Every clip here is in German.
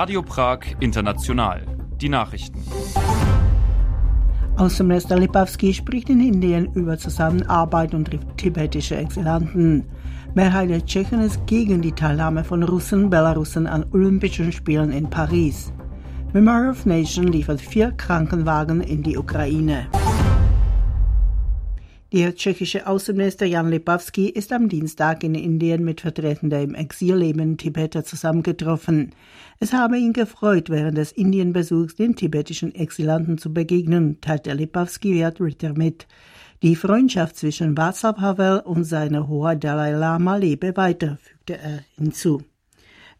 Radio Prag International. Die Nachrichten. Außenminister Lipavsky spricht in Indien über Zusammenarbeit und tibetische Exilanten. Mehrheit der Tschechen ist gegen die Teilnahme von Russen, Belarussen an Olympischen Spielen in Paris. Memory of Nation liefert vier Krankenwagen in die Ukraine. Der tschechische Außenminister Jan Lipavsky ist am Dienstag in Indien mit Vertretern der im Exil lebenden Tibeter zusammengetroffen. Es habe ihn gefreut, während des Indienbesuchs den tibetischen Exilanten zu begegnen, teilte Lipavsky via Twitter mit. Die Freundschaft zwischen Václav Havel und seiner Hoheit Dalai Lama lebe weiter, fügte er hinzu.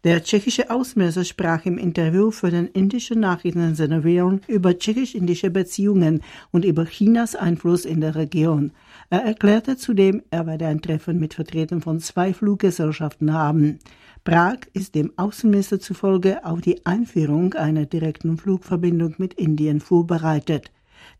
Der tschechische Außenminister sprach im Interview für den indischen Nachrichtensender WION über tschechisch-indische Beziehungen und über Chinas Einfluss in der Region. Er erklärte zudem, er werde ein Treffen mit Vertretern von zwei Fluggesellschaften haben. Prag ist dem Außenminister zufolge auf die Einführung einer direkten Flugverbindung mit Indien vorbereitet.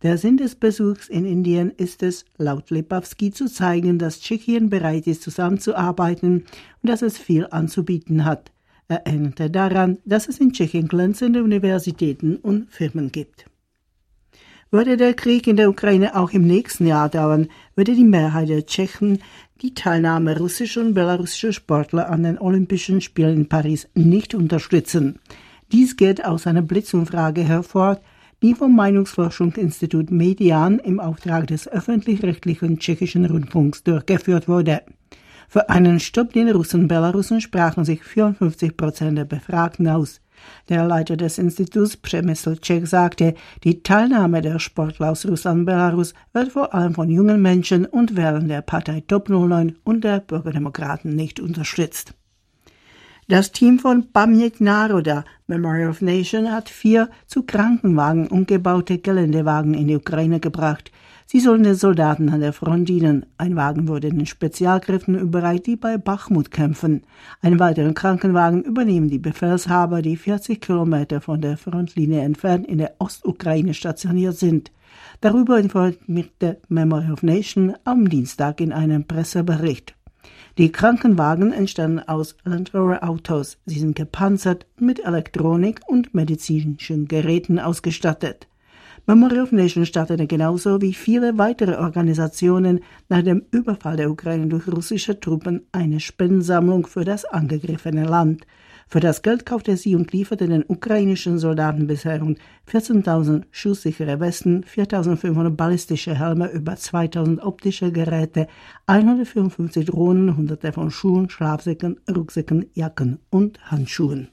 Der Sinn des Besuchs in Indien ist es, laut Lepavsky zu zeigen, dass Tschechien bereit ist, zusammenzuarbeiten und dass es viel anzubieten hat. Er erinnerte daran, dass es in Tschechien glänzende Universitäten und Firmen gibt. Würde der Krieg in der Ukraine auch im nächsten Jahr dauern, würde die Mehrheit der Tschechen die Teilnahme russischer und belarussischer Sportler an den Olympischen Spielen in Paris nicht unterstützen. Dies geht aus einer Blitzumfrage hervor, die vom Meinungsforschungsinstitut Median im Auftrag des öffentlich-rechtlichen tschechischen Rundfunks durchgeführt wurde. Für einen Stopp den Russen Belarussen sprachen sich 54 Prozent der Befragten aus. Der Leiter des Instituts Przemysl Czech sagte, die Teilnahme der Sportler aus Russland Belarus wird vor allem von jungen Menschen und Wählern der Partei Top 09 und der Bürgerdemokraten nicht unterstützt. Das Team von Pamjek Naroda, Memory of Nation, hat vier zu Krankenwagen umgebaute Geländewagen in die Ukraine gebracht. Sie sollen den Soldaten an der Front dienen. Ein Wagen wurde den Spezialkräften überreicht, die bei Bachmut kämpfen. Einen weiteren Krankenwagen übernehmen die Befehlshaber, die 40 Kilometer von der Frontlinie entfernt in der Ostukraine stationiert sind. Darüber informierte Memory of Nation am Dienstag in einem Pressebericht. Die Krankenwagen entstanden aus Land Rover Autos. Sie sind gepanzert, mit Elektronik und medizinischen Geräten ausgestattet. Memory of Nation startete genauso wie viele weitere Organisationen nach dem Überfall der Ukraine durch russische Truppen eine Spendensammlung für das angegriffene Land. Für das Geld kaufte sie und lieferte den ukrainischen Soldaten bisher rund 14.000 schusssichere Westen, 4.500 ballistische Helme, über 2.000 optische Geräte, 154 Drohnen, hunderte von Schuhen, Schlafsäcken, Rucksäcken, Jacken und Handschuhen.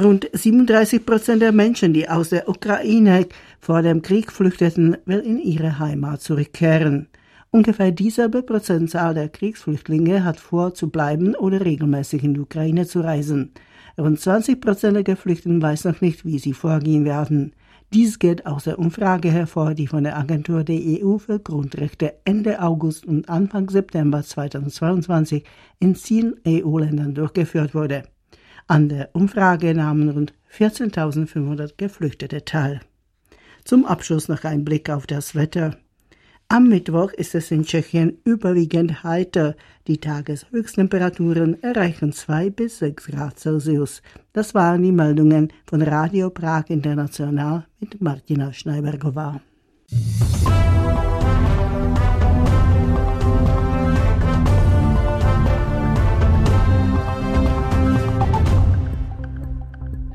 Rund 37 Prozent der Menschen, die aus der Ukraine vor dem Krieg flüchteten, will in ihre Heimat zurückkehren. Ungefähr dieselbe Prozentzahl der Kriegsflüchtlinge hat vor, zu bleiben oder regelmäßig in die Ukraine zu reisen. Rund 20 Prozent der Geflüchteten weiß noch nicht, wie sie vorgehen werden. Dies geht aus der Umfrage hervor, die von der Agentur der EU für Grundrechte Ende August und Anfang September 2022 in zehn EU-Ländern durchgeführt wurde. An der Umfrage nahmen rund 14.500 Geflüchtete teil. Zum Abschluss noch ein Blick auf das Wetter. Am Mittwoch ist es in Tschechien überwiegend heiter. Die Tageshöchsttemperaturen erreichen 2 bis 6 Grad Celsius. Das waren die Meldungen von Radio Prag International mit Martina Schneibergová.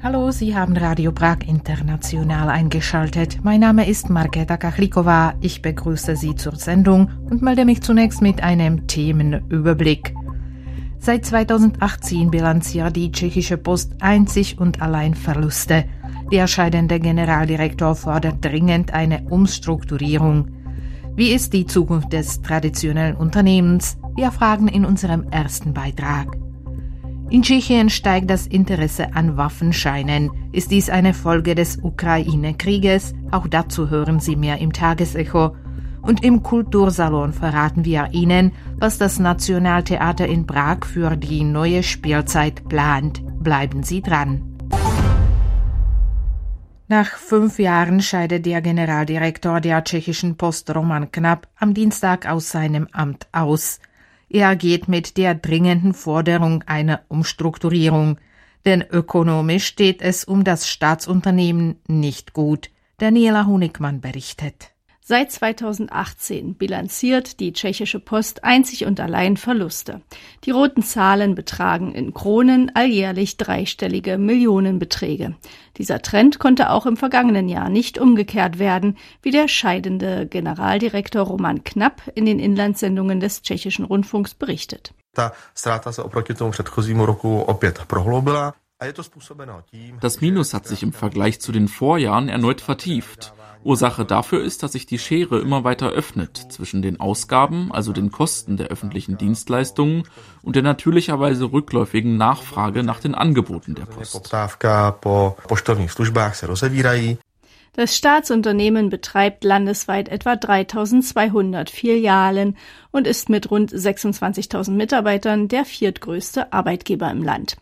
Hallo, Sie haben Radio Prag International eingeschaltet. Mein Name ist Marketa Kachlikova. Ich begrüße Sie zur Sendung und melde mich zunächst mit einem Themenüberblick. Seit 2018 bilanziert die tschechische Post einzig und allein Verluste. Der scheidende Generaldirektor fordert dringend eine Umstrukturierung. Wie ist die Zukunft des traditionellen Unternehmens? Wir fragen in unserem ersten Beitrag. In Tschechien steigt das Interesse an Waffenscheinen. Ist dies eine Folge des Ukraine-Krieges? Auch dazu hören Sie mehr im Tagesecho. Und im Kultursalon verraten wir Ihnen, was das Nationaltheater in Prag für die neue Spielzeit plant. Bleiben Sie dran. Nach fünf Jahren scheidet der Generaldirektor der tschechischen Post Roman Knapp am Dienstag aus seinem Amt aus. Er geht mit der dringenden Forderung einer Umstrukturierung. Denn ökonomisch steht es um das Staatsunternehmen nicht gut. Daniela Honigmann berichtet. Seit 2018 bilanziert die tschechische Post einzig und allein Verluste. Die roten Zahlen betragen in Kronen alljährlich dreistellige Millionenbeträge. Dieser Trend konnte auch im vergangenen Jahr nicht umgekehrt werden, wie der scheidende Generaldirektor Roman Knapp in den Inlandssendungen des tschechischen Rundfunks berichtet. Das Minus hat sich im Vergleich zu den Vorjahren erneut vertieft. Ursache dafür ist, dass sich die Schere immer weiter öffnet zwischen den Ausgaben, also den Kosten der öffentlichen Dienstleistungen und der natürlicherweise rückläufigen Nachfrage nach den Angeboten der Post. Das Staatsunternehmen betreibt landesweit etwa 3200 Filialen und ist mit rund 26.000 Mitarbeitern der viertgrößte Arbeitgeber im Land.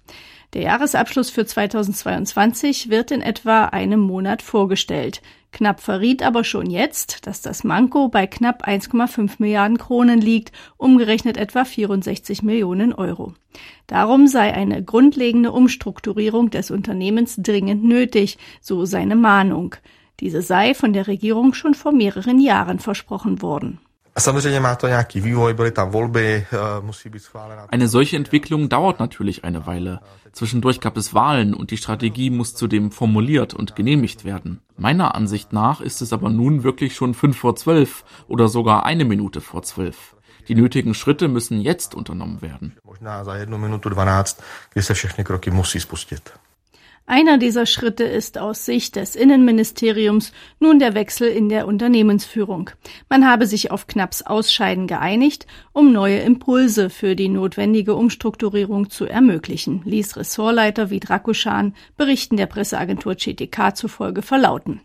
Der Jahresabschluss für 2022 wird in etwa einem Monat vorgestellt. Knapp verriet aber schon jetzt, dass das Manko bei knapp 1,5 Milliarden Kronen liegt, umgerechnet etwa 64 Millionen Euro. Darum sei eine grundlegende Umstrukturierung des Unternehmens dringend nötig, so seine Mahnung. Diese sei von der Regierung schon vor mehreren Jahren versprochen worden. Eine solche Entwicklung dauert natürlich eine Weile. Zwischendurch gab es Wahlen und die Strategie muss zudem formuliert und genehmigt werden. Meiner Ansicht nach ist es aber nun wirklich schon fünf vor zwölf oder sogar eine Minute vor zwölf. Die nötigen Schritte müssen jetzt unternommen werden. Einer dieser Schritte ist aus Sicht des Innenministeriums nun der Wechsel in der Unternehmensführung. Man habe sich auf Knapps Ausscheiden geeinigt, um neue Impulse für die notwendige Umstrukturierung zu ermöglichen, ließ Ressortleiter wie Drakuschan Berichten der Presseagentur CTK zufolge verlauten.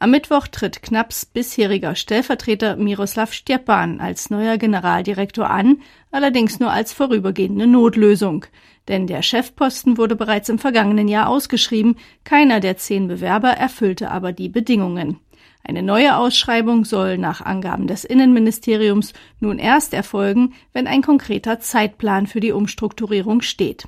Am Mittwoch tritt Knapps bisheriger Stellvertreter Miroslav Stjepan als neuer Generaldirektor an, allerdings nur als vorübergehende Notlösung denn der Chefposten wurde bereits im vergangenen Jahr ausgeschrieben, keiner der zehn Bewerber erfüllte aber die Bedingungen. Eine neue Ausschreibung soll nach Angaben des Innenministeriums nun erst erfolgen, wenn ein konkreter Zeitplan für die Umstrukturierung steht.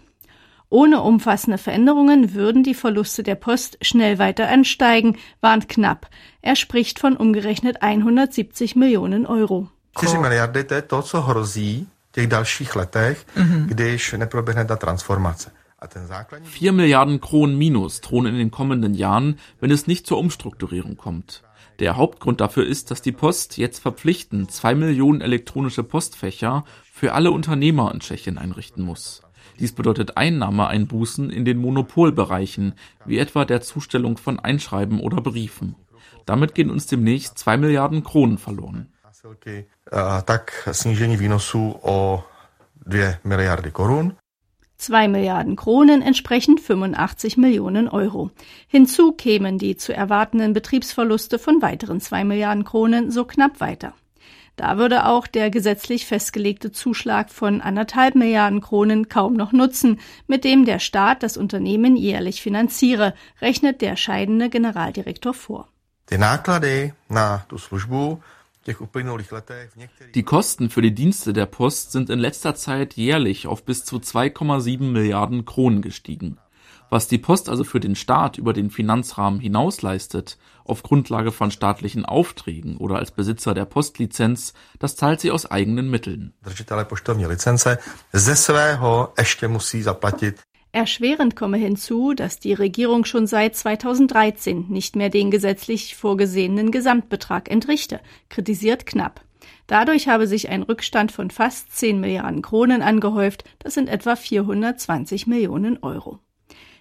Ohne umfassende Veränderungen würden die Verluste der Post schnell weiter ansteigen, warnt Knapp. Er spricht von umgerechnet 170 Millionen Euro těch dalších letech, mhm. když neproběhne ta transformace. 4 Milliarden Kronen Minus drohen in den kommenden Jahren, wenn es nicht zur Umstrukturierung kommt. Der Hauptgrund dafür ist, dass die Post jetzt verpflichtend zwei Millionen elektronische Postfächer für alle Unternehmer in Tschechien einrichten muss. Dies bedeutet Einnahmeeinbußen in den Monopolbereichen, wie etwa der Zustellung von Einschreiben oder Briefen. Damit gehen uns demnächst zwei Milliarden Kronen verloren. Tak snížení výnosů o 2 miliardy korun. 2 Milliarden Kronen entsprechen 85 Millionen Euro. Hinzu kämen die zu erwartenden Betriebsverluste von weiteren 2 Milliarden Kronen so knapp weiter. Da würde auch der gesetzlich festgelegte Zuschlag von anderthalb Milliarden Kronen kaum noch nutzen, mit dem der Staat das Unternehmen jährlich finanziere, rechnet der scheidende Generaldirektor vor. Die náklady na tu službu die Kosten für die Dienste der Post sind in letzter Zeit jährlich auf bis zu 2,7 Milliarden Kronen gestiegen. Was die Post also für den Staat über den Finanzrahmen hinaus leistet, auf Grundlage von staatlichen Aufträgen oder als Besitzer der Postlizenz, das zahlt sie aus eigenen Mitteln. Erschwerend komme hinzu, dass die Regierung schon seit 2013 nicht mehr den gesetzlich vorgesehenen Gesamtbetrag entrichte, kritisiert Knapp. Dadurch habe sich ein Rückstand von fast 10 Milliarden Kronen angehäuft, das sind etwa 420 Millionen Euro.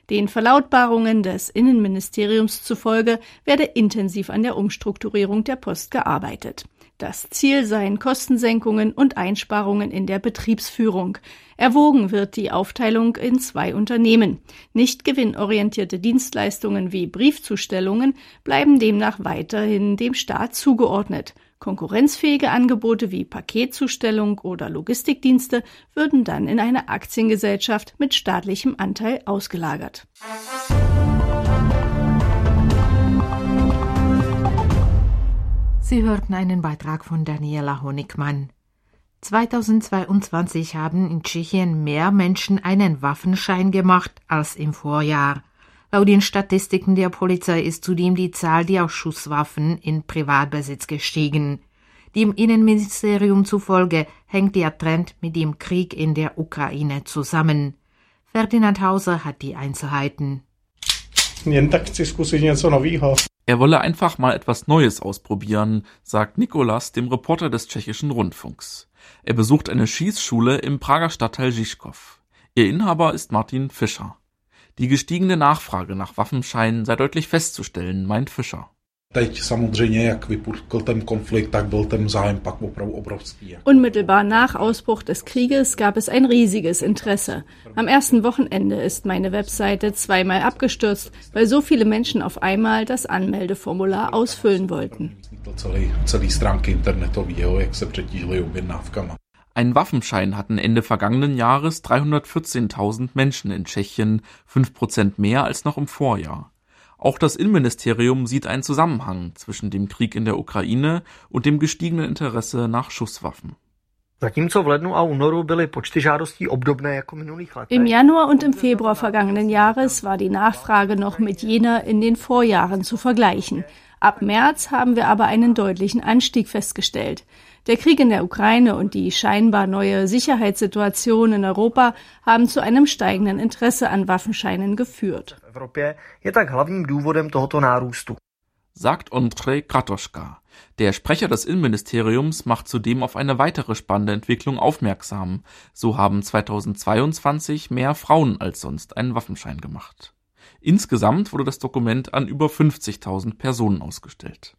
Den Verlautbarungen des Innenministeriums zufolge werde intensiv an der Umstrukturierung der Post gearbeitet. Das Ziel seien Kostensenkungen und Einsparungen in der Betriebsführung. Erwogen wird die Aufteilung in zwei Unternehmen. Nicht gewinnorientierte Dienstleistungen wie Briefzustellungen bleiben demnach weiterhin dem Staat zugeordnet. Konkurrenzfähige Angebote wie Paketzustellung oder Logistikdienste würden dann in eine Aktiengesellschaft mit staatlichem Anteil ausgelagert. Sie hörten einen Beitrag von Daniela Honigmann. 2022 haben in Tschechien mehr Menschen einen Waffenschein gemacht als im Vorjahr. Laut den Statistiken der Polizei ist zudem die Zahl der Schusswaffen in Privatbesitz gestiegen. Dem Innenministerium zufolge hängt der Trend mit dem Krieg in der Ukraine zusammen. Ferdinand Hauser hat die Einzelheiten. Er wolle einfach mal etwas Neues ausprobieren, sagt Nikolas dem Reporter des tschechischen Rundfunks. Er besucht eine Schießschule im Prager Stadtteil Žižkov. Ihr Inhaber ist Martin Fischer. Die gestiegene Nachfrage nach Waffenscheinen sei deutlich festzustellen, meint Fischer. Unmittelbar nach Ausbruch des Krieges gab es ein riesiges Interesse. Am ersten Wochenende ist meine Webseite zweimal abgestürzt, weil so viele Menschen auf einmal das Anmeldeformular ausfüllen wollten. Einen Waffenschein hatten Ende vergangenen Jahres 314.000 Menschen in Tschechien, fünf Prozent mehr als noch im Vorjahr. Auch das Innenministerium sieht einen Zusammenhang zwischen dem Krieg in der Ukraine und dem gestiegenen Interesse nach Schusswaffen. Im Januar und im Februar vergangenen Jahres war die Nachfrage noch mit jener in den Vorjahren zu vergleichen. Ab März haben wir aber einen deutlichen Anstieg festgestellt. Der Krieg in der Ukraine und die scheinbar neue Sicherheitssituation in Europa haben zu einem steigenden Interesse an Waffenscheinen geführt. Sagt Andrzej Kratoschka. Der Sprecher des Innenministeriums macht zudem auf eine weitere spannende Entwicklung aufmerksam. So haben 2022 mehr Frauen als sonst einen Waffenschein gemacht. Insgesamt wurde das Dokument an über 50.000 Personen ausgestellt.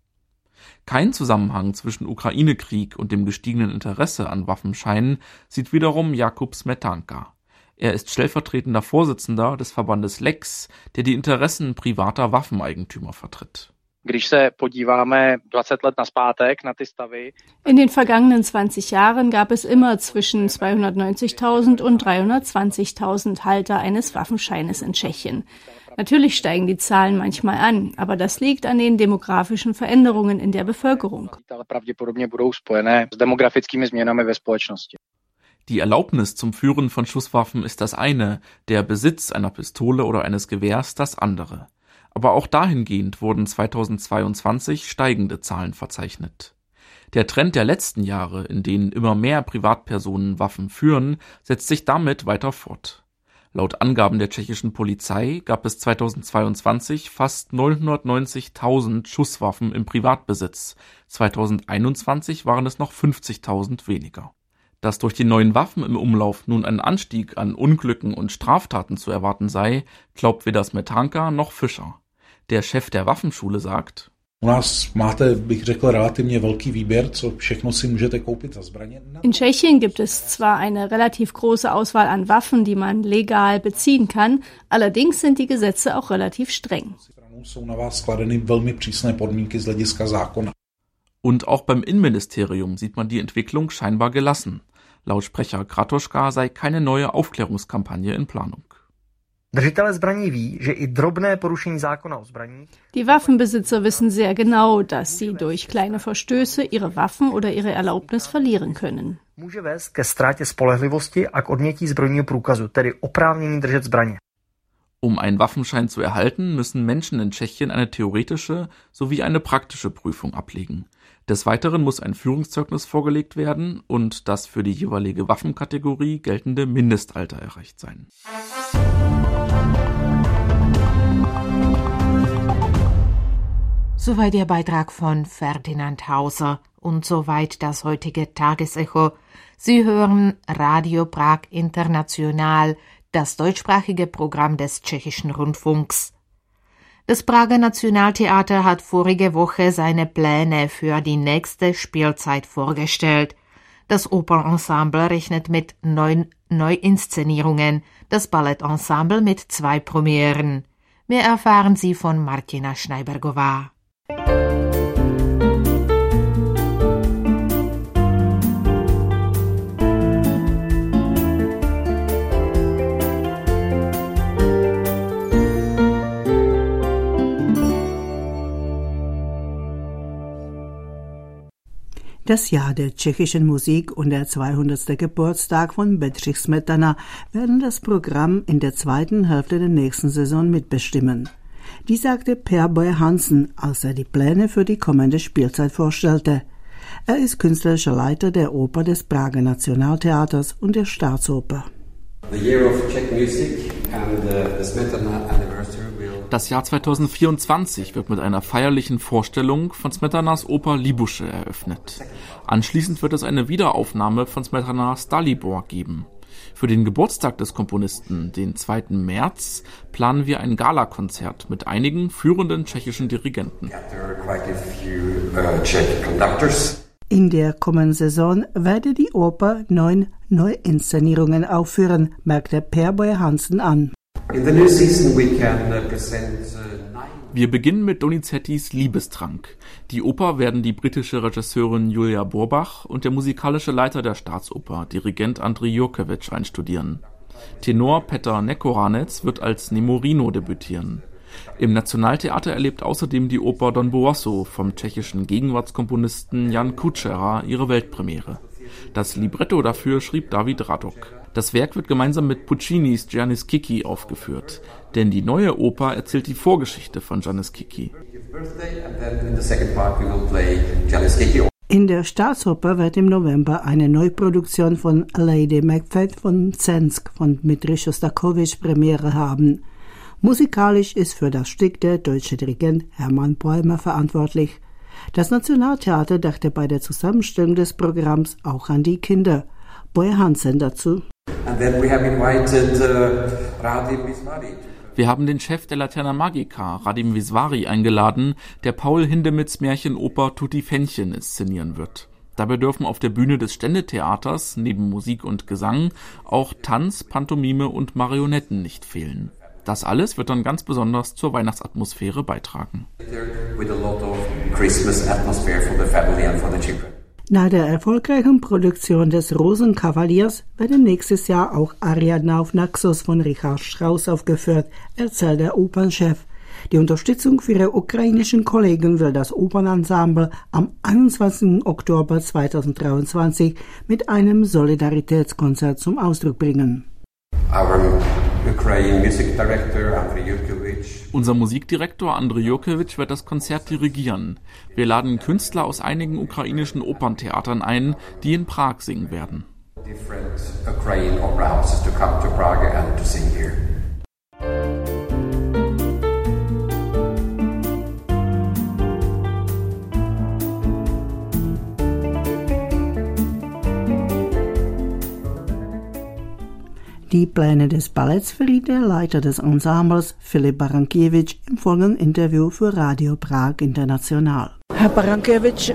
Kein Zusammenhang zwischen Ukraine-Krieg und dem gestiegenen Interesse an Waffenscheinen sieht wiederum Jakub Smetanka. Er ist stellvertretender Vorsitzender des Verbandes Lex, der die Interessen privater Waffeneigentümer vertritt. In den vergangenen 20 Jahren gab es immer zwischen 290.000 und 320.000 Halter eines Waffenscheines in Tschechien. Natürlich steigen die Zahlen manchmal an, aber das liegt an den demografischen Veränderungen in der Bevölkerung. Die Erlaubnis zum Führen von Schusswaffen ist das eine, der Besitz einer Pistole oder eines Gewehrs das andere. Aber auch dahingehend wurden 2022 steigende Zahlen verzeichnet. Der Trend der letzten Jahre, in denen immer mehr Privatpersonen Waffen führen, setzt sich damit weiter fort. Laut Angaben der tschechischen Polizei gab es 2022 fast 990.000 Schusswaffen im Privatbesitz. 2021 waren es noch 50.000 weniger. Dass durch die neuen Waffen im Umlauf nun ein Anstieg an Unglücken und Straftaten zu erwarten sei, glaubt weder Smetanka noch Fischer. Der Chef der Waffenschule sagt, in Tschechien gibt es zwar eine relativ große Auswahl an Waffen, die man legal beziehen kann, allerdings sind die Gesetze auch relativ streng. Und auch beim Innenministerium sieht man die Entwicklung scheinbar gelassen. Laut Sprecher Kratoschka sei keine neue Aufklärungskampagne in Planung. Die Waffenbesitzer wissen sehr genau, dass sie durch kleine Verstöße ihre Waffen oder ihre Erlaubnis verlieren können. Um einen Waffenschein zu erhalten, müssen Menschen in Tschechien eine theoretische sowie eine praktische Prüfung ablegen. Des Weiteren muss ein Führungszeugnis vorgelegt werden und das für die jeweilige Waffenkategorie geltende Mindestalter erreicht sein. Soweit der Beitrag von Ferdinand Hauser und soweit das heutige Tagesecho. Sie hören Radio Prag International, das deutschsprachige Programm des tschechischen Rundfunks. Das Prager Nationaltheater hat vorige Woche seine Pläne für die nächste Spielzeit vorgestellt. Das Opernensemble rechnet mit neun Neuinszenierungen, das Ballettensemble mit zwei Premieren. Mehr erfahren Sie von Martina Schneibergová. Das Jahr der tschechischen Musik und der 200. Geburtstag von Bedřich Smetana werden das Programm in der zweiten Hälfte der nächsten Saison mitbestimmen. Die sagte Per Boy Hansen, als er die Pläne für die kommende Spielzeit vorstellte. Er ist künstlerischer Leiter der Oper des Prager Nationaltheaters und der Staatsoper. Uh, das Jahr 2024 wird mit einer feierlichen Vorstellung von Smetanas Oper Libusche eröffnet. Anschließend wird es eine Wiederaufnahme von Smetanas Dalibor geben. Für den Geburtstag des Komponisten, den 2. März, planen wir ein Galakonzert mit einigen führenden tschechischen Dirigenten. In der kommenden Saison werde die Oper neun Neuinszenierungen aufführen, merkte Per Boy Hansen an. Uh, uh, wir beginnen mit Donizettis Liebestrank. Die Oper werden die britische Regisseurin Julia Borbach und der musikalische Leiter der Staatsoper, Dirigent Andrei Jurkewitsch, einstudieren. Tenor Petr Nekoranec wird als Nemorino debütieren. Im Nationaltheater erlebt außerdem die Oper Don Bosco vom tschechischen Gegenwartskomponisten Jan Kučera ihre Weltpremiere. Das Libretto dafür schrieb David Radok. Das Werk wird gemeinsam mit Puccinis Giannis Kiki aufgeführt, denn die neue Oper erzählt die Vorgeschichte von Giannis Kiki. In der Staatsoper wird im November eine Neuproduktion von Lady Macbeth von Zensk von Dmitri Schostakowitsch Premiere haben. Musikalisch ist für das Stück der deutsche Dirigent Hermann Bäumer verantwortlich. Das Nationaltheater dachte bei der Zusammenstellung des Programms auch an die Kinder. Boy Hansen dazu. Uh, Wir haben den Chef der Laterna Magica, Radim Visvari, eingeladen, der Paul Hindemiths Märchenoper Tutti Fännchen inszenieren wird. Dabei dürfen auf der Bühne des Ständetheaters neben Musik und Gesang auch Tanz, Pantomime und Marionetten nicht fehlen. Das alles wird dann ganz besonders zur Weihnachtsatmosphäre beitragen. Nach der erfolgreichen Produktion des Rosenkavaliers werden nächstes Jahr auch Ariadna auf Naxos von Richard Strauss aufgeführt, erzählt der Opernchef. Die Unterstützung für ihre ukrainischen Kollegen will das Opernensemble am 21. Oktober 2023 mit einem Solidaritätskonzert zum Ausdruck bringen. Unser Musikdirektor Andrei Jurkewitsch wird das Konzert dirigieren. Wir laden Künstler aus einigen ukrainischen Operntheatern ein, die in Prag singen werden. Die Pläne des Balletts verriet der Leiter des Ensembles, Philipp Barankiewicz, im folgenden Interview für Radio Prag International. Herr Barankiewicz,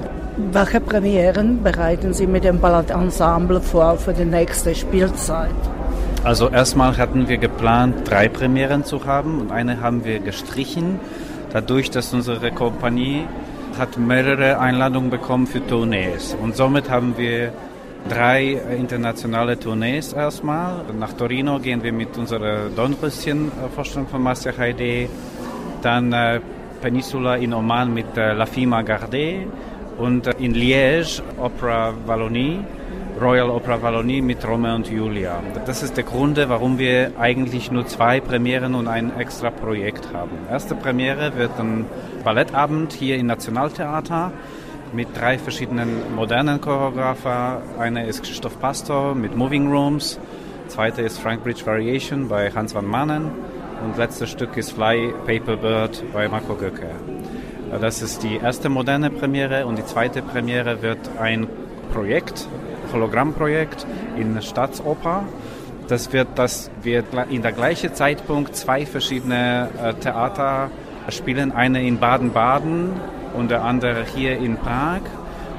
welche Premieren bereiten Sie mit dem Ballettensemble vor für die nächste Spielzeit? Also erstmal hatten wir geplant, drei Premieren zu haben und eine haben wir gestrichen, dadurch, dass unsere Kompanie hat mehrere Einladungen bekommen für Tournees und somit haben wir drei internationale Tournees erstmal. Nach Torino gehen wir mit unserer Dornröschen-Vorstellung von Marcia Heide. Dann äh, Peninsula in Oman mit äh, La Fima Garde und äh, in Liège Opera Wallonie. Royal Opera Wallonie mit Romeo und Julia. Das ist der Grund, warum wir eigentlich nur zwei Premieren und ein extra Projekt haben. Erste Premiere wird ein Ballettabend hier im Nationaltheater mit drei verschiedenen modernen Choreografer. Einer ist Christoph Pastor mit Moving Rooms, zweiter ist Frank Bridge Variation bei Hans van Manen und letztes Stück ist Fly Paper Bird bei Marco Göcke. Das ist die erste moderne Premiere und die zweite Premiere wird ein Projekt, Hologrammprojekt in Staatsoper. Das wird, dass wir in der gleichen Zeitpunkt zwei verschiedene äh, Theater spielen, eine in Baden-Baden und der andere hier in Prag.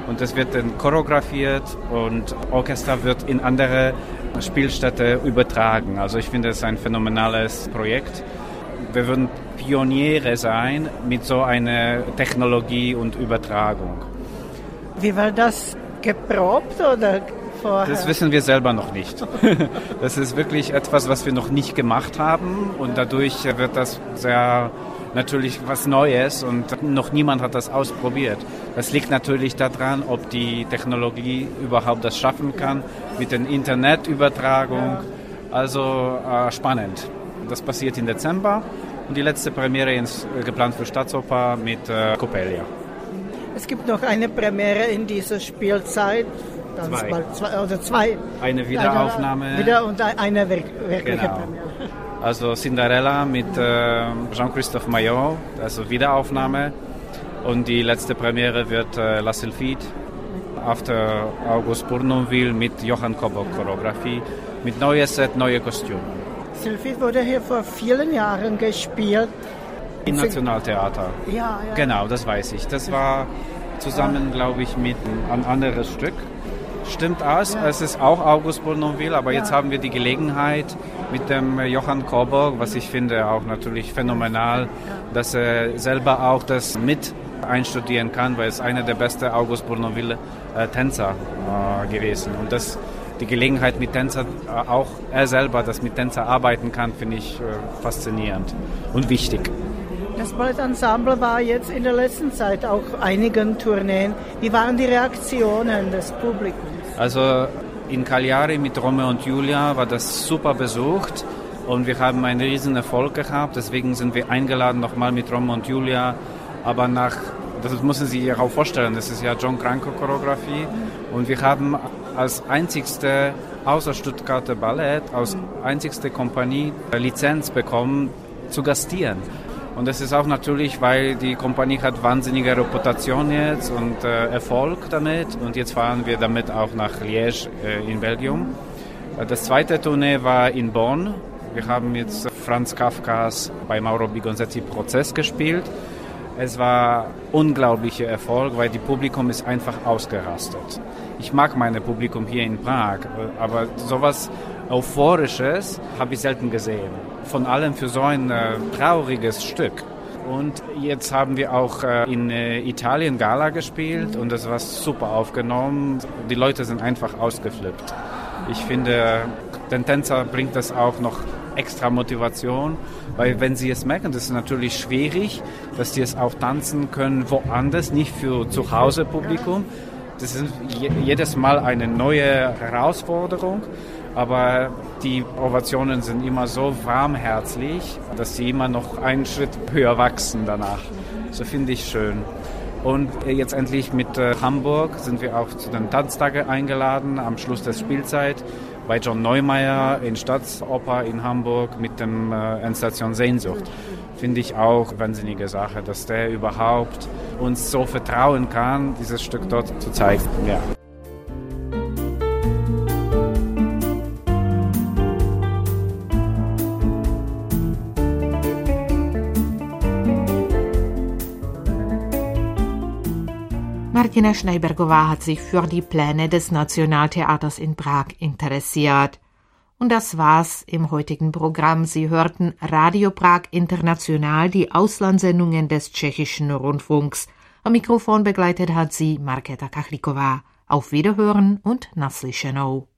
Und das wird dann choreografiert und Orchester wird in andere Spielstätte übertragen. Also ich finde es ein phänomenales Projekt. Wir würden Pioniere sein mit so einer Technologie und Übertragung. Wie war das geprobt oder vorher? Das wissen wir selber noch nicht. Das ist wirklich etwas, was wir noch nicht gemacht haben und dadurch wird das sehr natürlich was Neues und noch niemand hat das ausprobiert. Das liegt natürlich daran, ob die Technologie überhaupt das schaffen kann mit der Internetübertragung. Also äh, spannend. Das passiert im Dezember und die letzte Premiere ist äh, geplant für Staatsoper mit äh, Coppelia. Es gibt noch eine Premiere in dieser Spielzeit. Zwei. Bald, zwei, oder zwei. Eine Wiederaufnahme. Wieder und eine wirkliche genau. Premiere. Also Cinderella mit äh, Jean-Christophe Maillot, also Wiederaufnahme. Und die letzte Premiere wird äh, La Sylphide after August Bournonville mit Johann Kobok Choreografie, mit neues Set, neue Kostüme. Sylphide wurde hier vor vielen Jahren gespielt. Im Nationaltheater. Ja, ja. Genau, das weiß ich. Das war zusammen, glaube ich, mit einem anderes Stück. Stimmt aus, es ist auch August Bournonville, aber jetzt haben wir die Gelegenheit mit dem Johann Korborg, was ich finde auch natürlich phänomenal, dass er selber auch das mit einstudieren kann, weil es einer der besten August Bournonville äh, Tänzer äh, gewesen. Und das die Gelegenheit mit Tänzer, äh, auch er selber, das mit Tänzer arbeiten kann, finde ich äh, faszinierend und wichtig. Das Ballettensemble war jetzt in der letzten Zeit auch einigen Tourneen. Wie waren die Reaktionen des Publikums? Also in Cagliari mit Romeo und Julia war das super besucht und wir haben einen riesen Erfolg gehabt. Deswegen sind wir eingeladen nochmal mit Romeo und Julia. Aber nach, das müssen Sie sich auch vorstellen, das ist ja John Cranko Choreografie und wir haben als einzigste außer Stuttgarter Ballett, als einzigste Kompanie Lizenz bekommen zu gastieren. Und das ist auch natürlich, weil die Kompanie hat wahnsinnige Reputation jetzt und äh, Erfolg damit. Und jetzt fahren wir damit auch nach Liège äh, in Belgien. Äh, das zweite Tournee war in Bonn. Wir haben jetzt Franz Kafkas bei Mauro Bigonzetti Prozess gespielt. Es war unglaublicher Erfolg, weil die Publikum ist einfach ausgerastet. Ich mag mein Publikum hier in Prag, äh, aber sowas Euphorisches habe ich selten gesehen. Von allem für so ein äh, trauriges Stück. Und jetzt haben wir auch äh, in äh, Italien Gala gespielt und das war super aufgenommen. Die Leute sind einfach ausgeflippt. Ich finde, den Tänzer bringt das auch noch extra Motivation, weil wenn sie es merken, das ist natürlich schwierig, dass sie es auch tanzen können woanders, nicht für zu Hause Publikum. Das ist jedes Mal eine neue Herausforderung aber die Ovationen sind immer so warmherzig, dass sie immer noch einen Schritt höher wachsen danach. So finde ich schön. Und jetzt endlich mit äh, Hamburg sind wir auch zu den Tanztagen eingeladen am Schluss der Spielzeit bei John Neumeier in Staatsoper in Hamburg mit dem äh, Endstation Sehnsucht. Finde ich auch wahnsinnige Sache, dass der überhaupt uns so vertrauen kann, dieses Stück dort zu zeigen. Ja. Martina Schneibergová hat sich für die Pläne des Nationaltheaters in Prag interessiert. Und das war's im heutigen Programm. Sie hörten Radio Prag International, die Auslandssendungen des tschechischen Rundfunks. Am Mikrofon begleitet hat sie Marketa Kachlikova. Auf Wiederhören und naslyšenou.